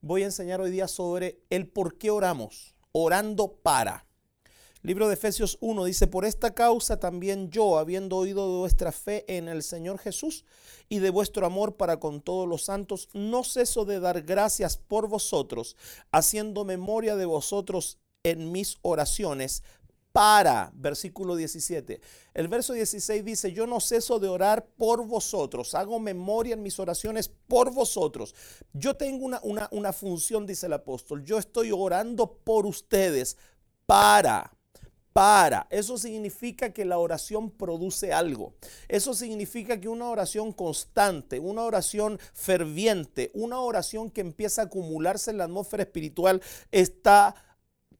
voy a enseñar hoy día sobre el por qué oramos, orando para. Libro de Efesios 1 dice, por esta causa también yo, habiendo oído de vuestra fe en el Señor Jesús y de vuestro amor para con todos los santos, no ceso de dar gracias por vosotros, haciendo memoria de vosotros en mis oraciones para, versículo 17. El verso 16 dice, yo no ceso de orar por vosotros, hago memoria en mis oraciones por vosotros. Yo tengo una, una, una función, dice el apóstol, yo estoy orando por ustedes para para. Eso significa que la oración produce algo. Eso significa que una oración constante, una oración ferviente, una oración que empieza a acumularse en la atmósfera espiritual está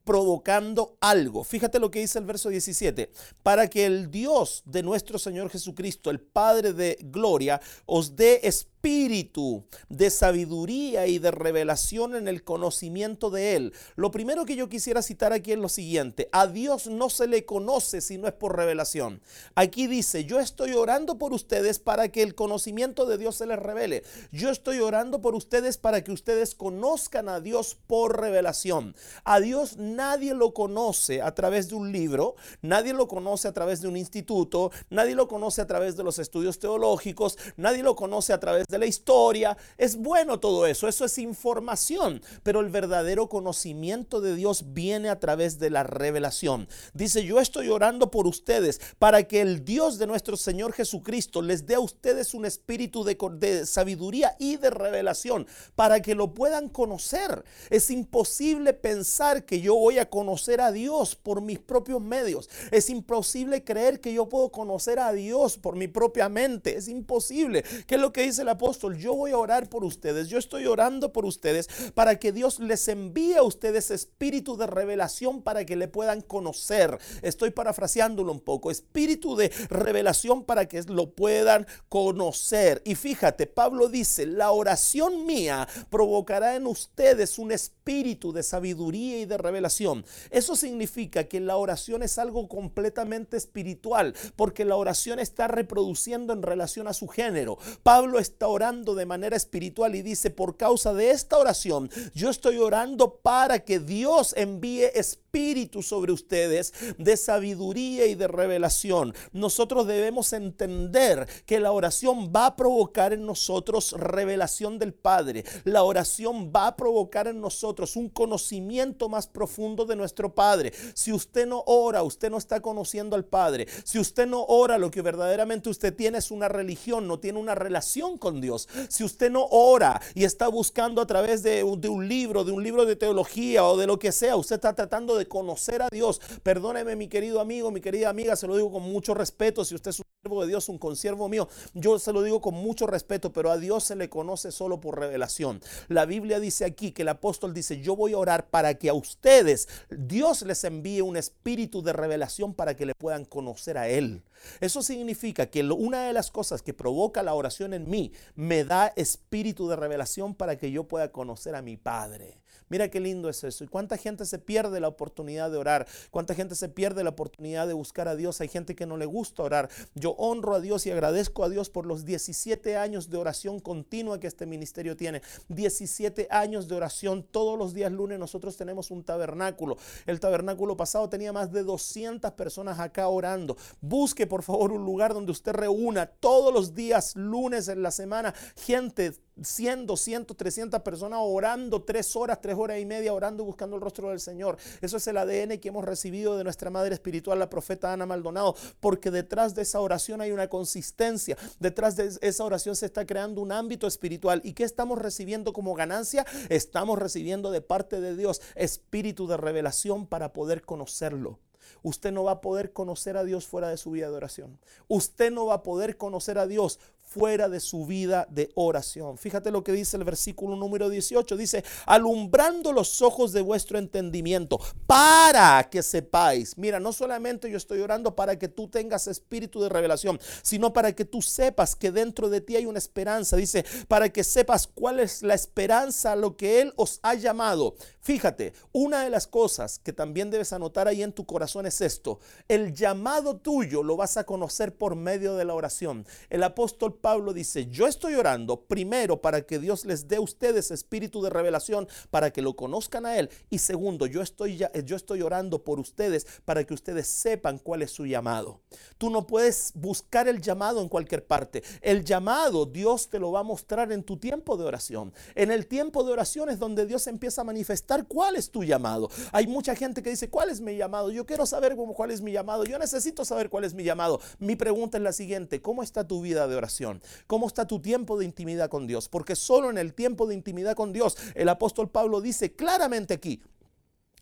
provocando algo. Fíjate lo que dice el verso 17. Para que el Dios de nuestro Señor Jesucristo, el Padre de Gloria, os dé espíritu espíritu de sabiduría y de revelación en el conocimiento de Él. Lo primero que yo quisiera citar aquí es lo siguiente. A Dios no se le conoce si no es por revelación. Aquí dice, yo estoy orando por ustedes para que el conocimiento de Dios se les revele. Yo estoy orando por ustedes para que ustedes conozcan a Dios por revelación. A Dios nadie lo conoce a través de un libro, nadie lo conoce a través de un instituto, nadie lo conoce a través de los estudios teológicos, nadie lo conoce a través de la historia. Es bueno todo eso, eso es información, pero el verdadero conocimiento de Dios viene a través de la revelación. Dice, yo estoy orando por ustedes para que el Dios de nuestro Señor Jesucristo les dé a ustedes un espíritu de, de sabiduría y de revelación para que lo puedan conocer. Es imposible pensar que yo voy a conocer a Dios por mis propios medios. Es imposible creer que yo puedo conocer a Dios por mi propia mente. Es imposible. ¿Qué es lo que dice la apóstol, yo voy a orar por ustedes, yo estoy orando por ustedes para que Dios les envíe a ustedes espíritu de revelación para que le puedan conocer. Estoy parafraseándolo un poco, espíritu de revelación para que lo puedan conocer. Y fíjate, Pablo dice, la oración mía provocará en ustedes un espíritu de sabiduría y de revelación. Eso significa que la oración es algo completamente espiritual, porque la oración está reproduciendo en relación a su género. Pablo está orando de manera espiritual y dice, por causa de esta oración, yo estoy orando para que Dios envíe espíritu sobre ustedes de sabiduría y de revelación. Nosotros debemos entender que la oración va a provocar en nosotros revelación del Padre. La oración va a provocar en nosotros un conocimiento más profundo de nuestro Padre. Si usted no ora, usted no está conociendo al Padre. Si usted no ora, lo que verdaderamente usted tiene es una religión, no tiene una relación con Dios. Si usted no ora y está buscando a través de, un libro, de un libro de teología o de lo que sea, usted está tratando de conocer a Dios. Perdóneme mi querido amigo, mi querida amiga, se lo digo con mucho respeto. Si usted es un siervo de Dios, un consiervo mío, yo se lo digo con mucho respeto, pero a Dios se le conoce solo por revelación. La Biblia dice aquí que el apóstol dice, yo voy a orar para que a ustedes Dios les envíe un espíritu de revelación para que le puedan conocer a Él. Eso significa que una de las cosas que provoca la oración en mí me da espíritu de revelación para que yo pueda conocer a mi Padre. Mira qué lindo es eso. Y cuánta gente se pierde la oportunidad de orar. Cuánta gente se pierde la oportunidad de buscar a Dios. Hay gente que no le gusta orar. Yo honro a Dios y agradezco a Dios por los 17 años de oración continua que este ministerio tiene. 17 años de oración. Todos los días lunes nosotros tenemos un tabernáculo. El tabernáculo pasado tenía más de 200 personas acá orando. Busque por favor un lugar donde usted reúna todos los días lunes en la semana gente 100, 200, 300 personas orando tres horas, tres horas y media orando y buscando el rostro del Señor. Eso es el ADN que hemos recibido de nuestra madre espiritual, la profeta Ana Maldonado, porque detrás de esa oración hay una consistencia, detrás de esa oración se está creando un ámbito espiritual. ¿Y qué estamos recibiendo como ganancia? Estamos recibiendo de parte de Dios espíritu de revelación para poder conocerlo. Usted no va a poder conocer a Dios fuera de su vida de oración. Usted no va a poder conocer a Dios fuera de su vida de oración. Fíjate lo que dice el versículo número 18. Dice, alumbrando los ojos de vuestro entendimiento para que sepáis. Mira, no solamente yo estoy orando para que tú tengas espíritu de revelación, sino para que tú sepas que dentro de ti hay una esperanza. Dice, para que sepas cuál es la esperanza a lo que Él os ha llamado. Fíjate, una de las cosas que también debes anotar ahí en tu corazón es esto. El llamado tuyo lo vas a conocer por medio de la oración. El apóstol Pablo dice, yo estoy orando primero para que Dios les dé a ustedes espíritu de revelación para que lo conozcan a Él. Y segundo, yo estoy, ya, yo estoy orando por ustedes para que ustedes sepan cuál es su llamado. Tú no puedes buscar el llamado en cualquier parte. El llamado Dios te lo va a mostrar en tu tiempo de oración. En el tiempo de oración es donde Dios empieza a manifestar cuál es tu llamado. Hay mucha gente que dice, ¿cuál es mi llamado? Yo quiero saber cuál es mi llamado. Yo necesito saber cuál es mi llamado. Mi pregunta es la siguiente, ¿cómo está tu vida de oración? ¿Cómo está tu tiempo de intimidad con Dios? Porque solo en el tiempo de intimidad con Dios, el apóstol Pablo dice claramente aquí,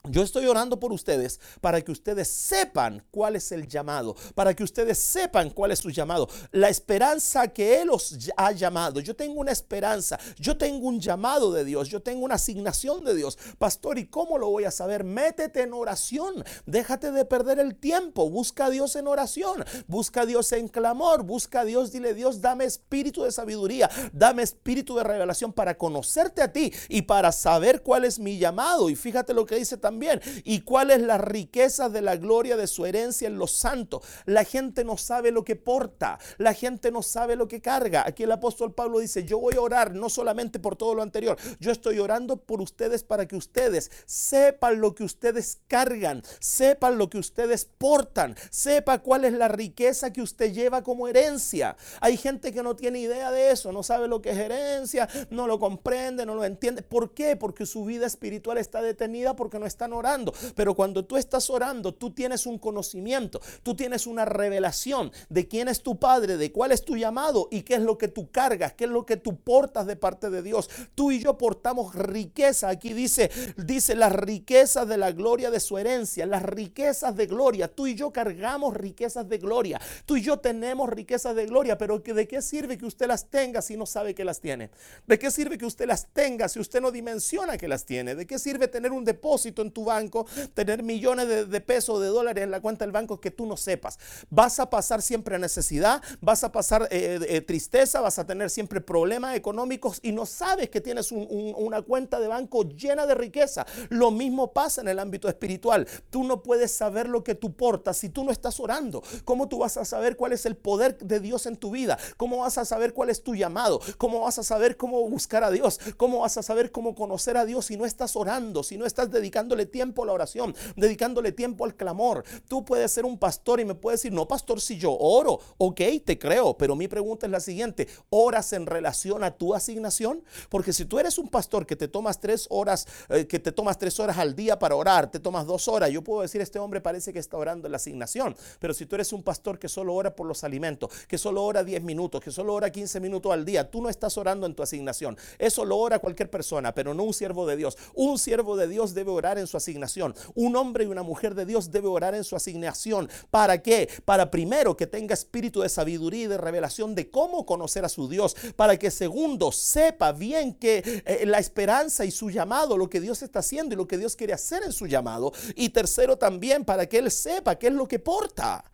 yo estoy orando por ustedes para que ustedes sepan cuál es el llamado, para que ustedes sepan cuál es su llamado, la esperanza que Él os ha llamado. Yo tengo una esperanza, yo tengo un llamado de Dios, yo tengo una asignación de Dios. Pastor, ¿y cómo lo voy a saber? Métete en oración, déjate de perder el tiempo, busca a Dios en oración, busca a Dios en clamor, busca a Dios, dile Dios, dame espíritu de sabiduría, dame espíritu de revelación para conocerte a ti y para saber cuál es mi llamado. Y fíjate lo que dice también ¿Y cuál es la riqueza de la gloria de su herencia en los santos? La gente no sabe lo que porta, la gente no sabe lo que carga. Aquí el apóstol Pablo dice, yo voy a orar no solamente por todo lo anterior, yo estoy orando por ustedes para que ustedes sepan lo que ustedes cargan, sepan lo que ustedes portan, sepa cuál es la riqueza que usted lleva como herencia. Hay gente que no tiene idea de eso, no sabe lo que es herencia, no lo comprende, no lo entiende. ¿Por qué? Porque su vida espiritual está detenida porque no está orando. Pero cuando tú estás orando, tú tienes un conocimiento, tú tienes una revelación de quién es tu Padre, de cuál es tu llamado y qué es lo que tú cargas, qué es lo que tú portas de parte de Dios. Tú y yo portamos riqueza. Aquí dice, dice las riquezas de la gloria de su herencia, las riquezas de gloria. Tú y yo cargamos riquezas de gloria. Tú y yo tenemos riquezas de gloria, pero ¿de qué sirve que usted las tenga si no sabe que las tiene? ¿De qué sirve que usted las tenga si usted no dimensiona que las tiene? ¿De qué sirve tener un depósito en banco, tener millones de, pesos, de dólares en la cuenta del banco que tú no sepas. Vas a pasar siempre necesidad, vas a pasar eh, eh, tristeza, vas a tener siempre problemas económicos y no sabes que tienes una cuenta de banco llena de riqueza. Lo mismo pasa en el ámbito espiritual. Tú no puedes saber lo que tú portas si tú no estás orando. ¿Cómo tú vas a saber cuál es el poder de Dios en tu vida? ¿Cómo vas a saber cuál es tu llamado? ¿Cómo vas a saber cómo buscar a Dios? ¿Cómo vas a saber cómo conocer a Dios si no estás orando, si no estás dedicándole tiempo a la oración, dedicándole tiempo al clamor. Tú puedes ser un pastor y me puedes decir, no, pastor, si yo oro, ok, te creo, pero mi pregunta es la siguiente, ¿oras en relación a tu asignación? Porque si tú eres un pastor que te tomas tres horas, eh, que te tomas tres horas al día para orar, te tomas dos horas, yo puedo decir, este hombre parece que está orando en la asignación, pero si tú eres un pastor que solo ora por los alimentos, que solo ora 10 minutos, que solo ora 15 minutos al día, tú no estás orando en tu asignación. Eso lo ora cualquier persona, pero no un siervo de Dios. Un siervo de Dios debe orar en su asignación un hombre y una mujer de Dios debe orar en su asignación. ¿Para qué? Para primero que tenga espíritu de sabiduría y de revelación de cómo conocer a su Dios. Para que segundo sepa bien que eh, la esperanza y su llamado, lo que Dios está haciendo y lo que Dios quiere hacer en su llamado. Y tercero también para que él sepa qué es lo que porta.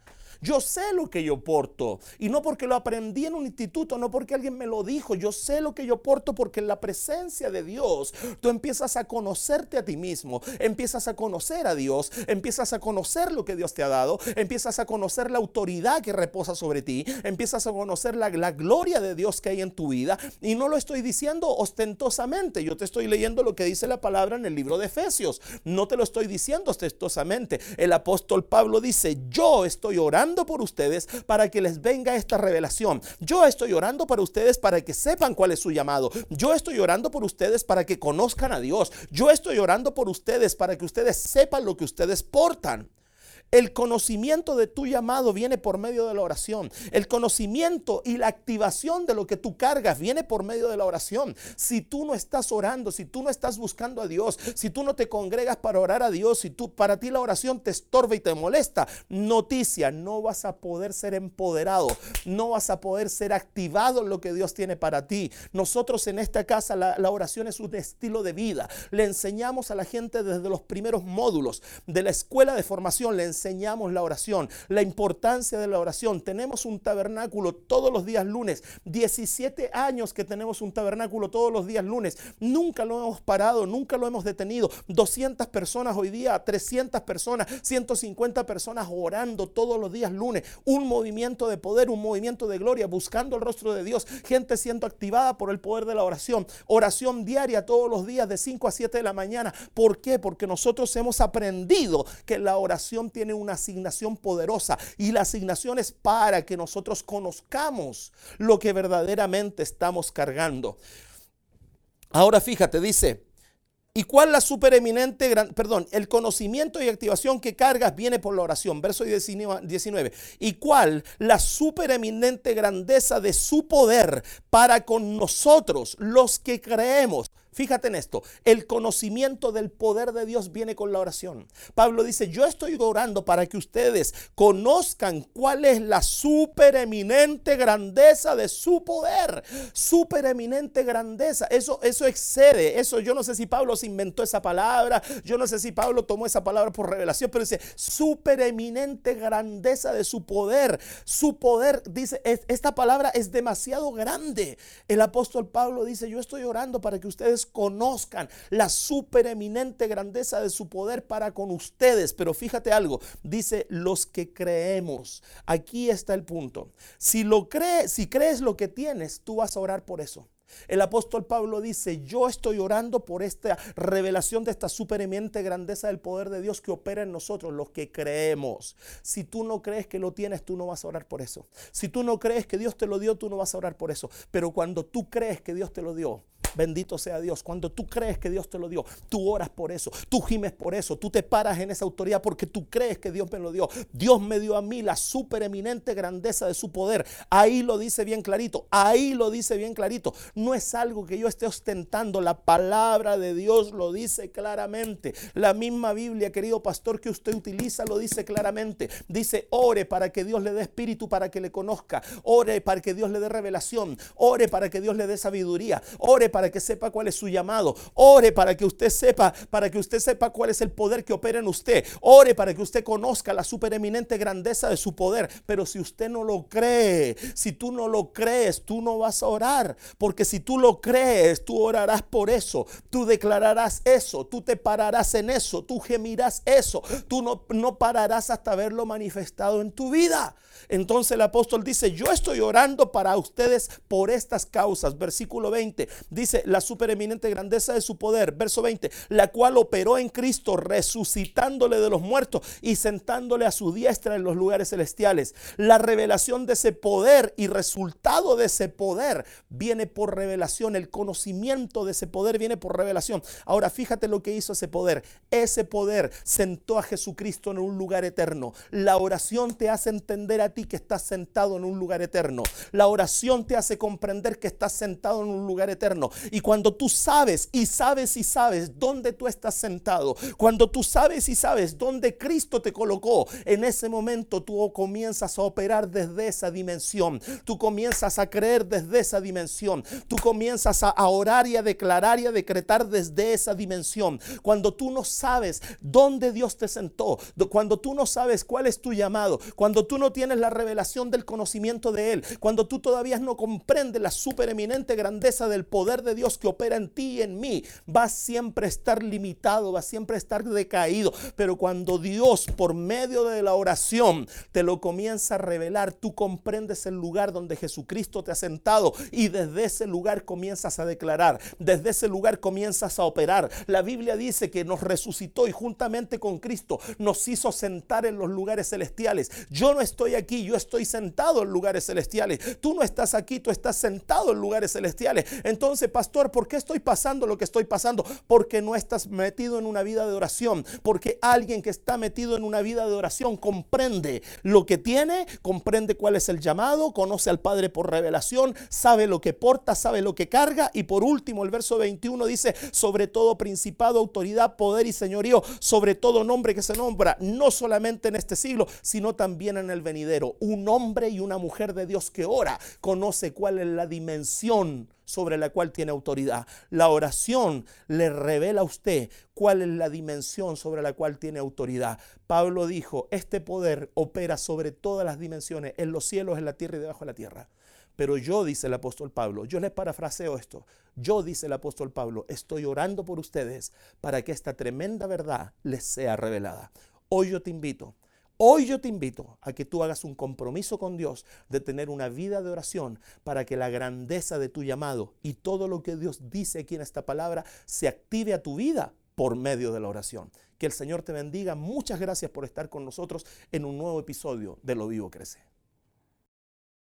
Yo sé lo que yo porto. Y no porque lo aprendí en un instituto, no porque alguien me lo dijo. Yo sé lo que yo porto porque en la presencia de Dios tú empiezas a conocerte a ti mismo. Empiezas a conocer a Dios. Empiezas a conocer lo que Dios te ha dado. Empiezas a conocer la autoridad que reposa sobre ti. Empiezas a conocer la, la gloria de Dios que hay en tu vida. Y no lo estoy diciendo ostentosamente. Yo te estoy leyendo lo que dice la palabra en el libro de Efesios. No te lo estoy diciendo ostentosamente. El apóstol Pablo dice, yo estoy orando por ustedes para que les venga esta revelación. Yo estoy orando para ustedes para que sepan cuál es su llamado. Yo estoy orando por ustedes para que conozcan a Dios. Yo estoy orando por ustedes para que ustedes sepan lo que ustedes portan. El conocimiento de tu llamado viene por medio de la oración. El conocimiento y la activación de lo que tú cargas viene por medio de la oración. Si tú no estás orando, si tú no estás buscando a Dios, si tú no te congregas para orar a Dios, si tú para ti la oración te estorba y te molesta, noticia, no vas a poder ser empoderado, no vas a poder ser activado en lo que Dios tiene para ti. Nosotros en esta casa la, la oración es un estilo de vida. Le enseñamos a la gente desde los primeros módulos de la escuela de formación, le enseñamos enseñamos la oración, la importancia de la oración. Tenemos un tabernáculo todos los días lunes, 17 años que tenemos un tabernáculo todos los días lunes. Nunca lo hemos parado, nunca lo hemos detenido. 200 personas hoy día, 300 personas, 150 personas orando todos los días lunes. Un movimiento de poder, un movimiento de gloria, buscando el rostro de Dios. Gente siendo activada por el poder de la oración. Oración diaria todos los días de 5 a 7 de la mañana. ¿Por qué? Porque nosotros hemos aprendido que la oración tiene una asignación poderosa y la asignación es para que nosotros conozcamos lo que verdaderamente estamos cargando. Ahora fíjate, dice, ¿Y cuál la supereminente, gran, perdón, el conocimiento y activación que cargas viene por la oración? Verso 19. ¿Y cuál la supereminente grandeza de su poder para con nosotros, los que creemos? Fíjate en esto, el conocimiento del poder de Dios viene con la oración. Pablo dice, yo estoy orando para que ustedes conozcan cuál es la supereminente grandeza de su poder. Supereminente grandeza, eso, eso excede, eso yo no sé si Pablo se inventó esa palabra, yo no sé si Pablo tomó esa palabra por revelación, pero dice, supereminente grandeza de su poder. Su poder, dice, esta palabra es demasiado grande. El apóstol Pablo dice, yo estoy orando para que ustedes conozcan la supereminente grandeza de su poder para con ustedes. Pero fíjate algo, dice los que creemos. Aquí está el punto. Si lo crees, si crees lo que tienes, tú vas a orar por eso. El apóstol Pablo dice, yo estoy orando por esta revelación de esta supereminente grandeza del poder de Dios que opera en nosotros, los que creemos. Si tú no crees que lo tienes, tú no vas a orar por eso. Si tú no crees que Dios te lo dio, tú no vas a orar por eso. Pero cuando tú crees que Dios te lo dio, Bendito sea Dios. Cuando tú crees que Dios te lo dio, tú oras por eso, tú gimes por eso, tú te paras en esa autoridad porque tú crees que Dios me lo dio. Dios me dio a mí la supereminente grandeza de su poder. Ahí lo dice bien clarito, ahí lo dice bien clarito. No es algo que yo esté ostentando, la palabra de Dios lo dice claramente. La misma Biblia, querido pastor, que usted utiliza lo dice claramente. Dice, ore para que Dios le dé espíritu para que le conozca. Ore para que Dios le dé revelación. Ore para que Dios le dé sabiduría. Ore para para que sepa cuál es su llamado. Ore para que usted sepa, para que usted sepa cuál es el poder que opera en usted. Ore para que usted conozca la supereminente grandeza de su poder. Pero si usted no lo cree, si tú no lo crees, tú no vas a orar. Porque si tú lo crees, tú orarás por eso. Tú declararás eso. Tú te pararás en eso. Tú gemirás eso. Tú no, no pararás hasta verlo manifestado en tu vida. Entonces el apóstol dice, yo estoy orando para ustedes por estas causas. Versículo 20 dice, la supereminente grandeza de su poder. Verso 20, la cual operó en Cristo resucitándole de los muertos y sentándole a su diestra en los lugares celestiales. La revelación de ese poder y resultado de ese poder viene por revelación. El conocimiento de ese poder viene por revelación. Ahora fíjate lo que hizo ese poder. Ese poder sentó a Jesucristo en un lugar eterno. La oración te hace entender a ti que estás sentado en un lugar eterno. La oración te hace comprender que estás sentado en un lugar eterno. Y cuando tú sabes y sabes y sabes dónde tú estás sentado, cuando tú sabes y sabes dónde Cristo te colocó, en ese momento tú comienzas a operar desde esa dimensión. Tú comienzas a creer desde esa dimensión. Tú comienzas a orar y a declarar y a decretar desde esa dimensión. Cuando tú no sabes dónde Dios te sentó, cuando tú no sabes cuál es tu llamado, cuando tú no tienes la revelación del conocimiento de Él, cuando tú todavía no comprendes la supereminente grandeza del poder de Dios que opera en ti y en mí va siempre a estar limitado, va siempre a estar decaído. Pero cuando Dios por medio de la oración te lo comienza a revelar, tú comprendes el lugar donde Jesucristo te ha sentado y desde ese lugar comienzas a declarar, desde ese lugar comienzas a operar. La Biblia dice que nos resucitó y juntamente con Cristo nos hizo sentar en los lugares celestiales. Yo no estoy aquí, yo estoy sentado en lugares celestiales. Tú no estás aquí, tú estás sentado en lugares celestiales. Entonces, pastor, ¿por qué estoy pasando lo que estoy pasando? Porque no estás metido en una vida de oración. Porque alguien que está metido en una vida de oración comprende lo que tiene, comprende cuál es el llamado, conoce al Padre por revelación, sabe lo que porta, sabe lo que carga. Y por último, el verso 21 dice, sobre todo principado, autoridad, poder y señorío, sobre todo nombre que se nombra, no solamente en este siglo, sino también en el venidero. Un hombre y una mujer de Dios que ora, conoce cuál es la dimensión sobre la cual tiene autoridad. La oración le revela a usted cuál es la dimensión sobre la cual tiene autoridad. Pablo dijo, este poder opera sobre todas las dimensiones, en los cielos, en la tierra y debajo de la tierra. Pero yo, dice el apóstol Pablo, yo les parafraseo esto, yo, dice el apóstol Pablo, estoy orando por ustedes para que esta tremenda verdad les sea revelada. Hoy yo te invito Hoy yo te invito a que tú hagas un compromiso con Dios de tener una vida de oración para que la grandeza de tu llamado y todo lo que Dios dice aquí en esta palabra se active a tu vida por medio de la oración. Que el Señor te bendiga. Muchas gracias por estar con nosotros en un nuevo episodio de Lo Vivo Crece.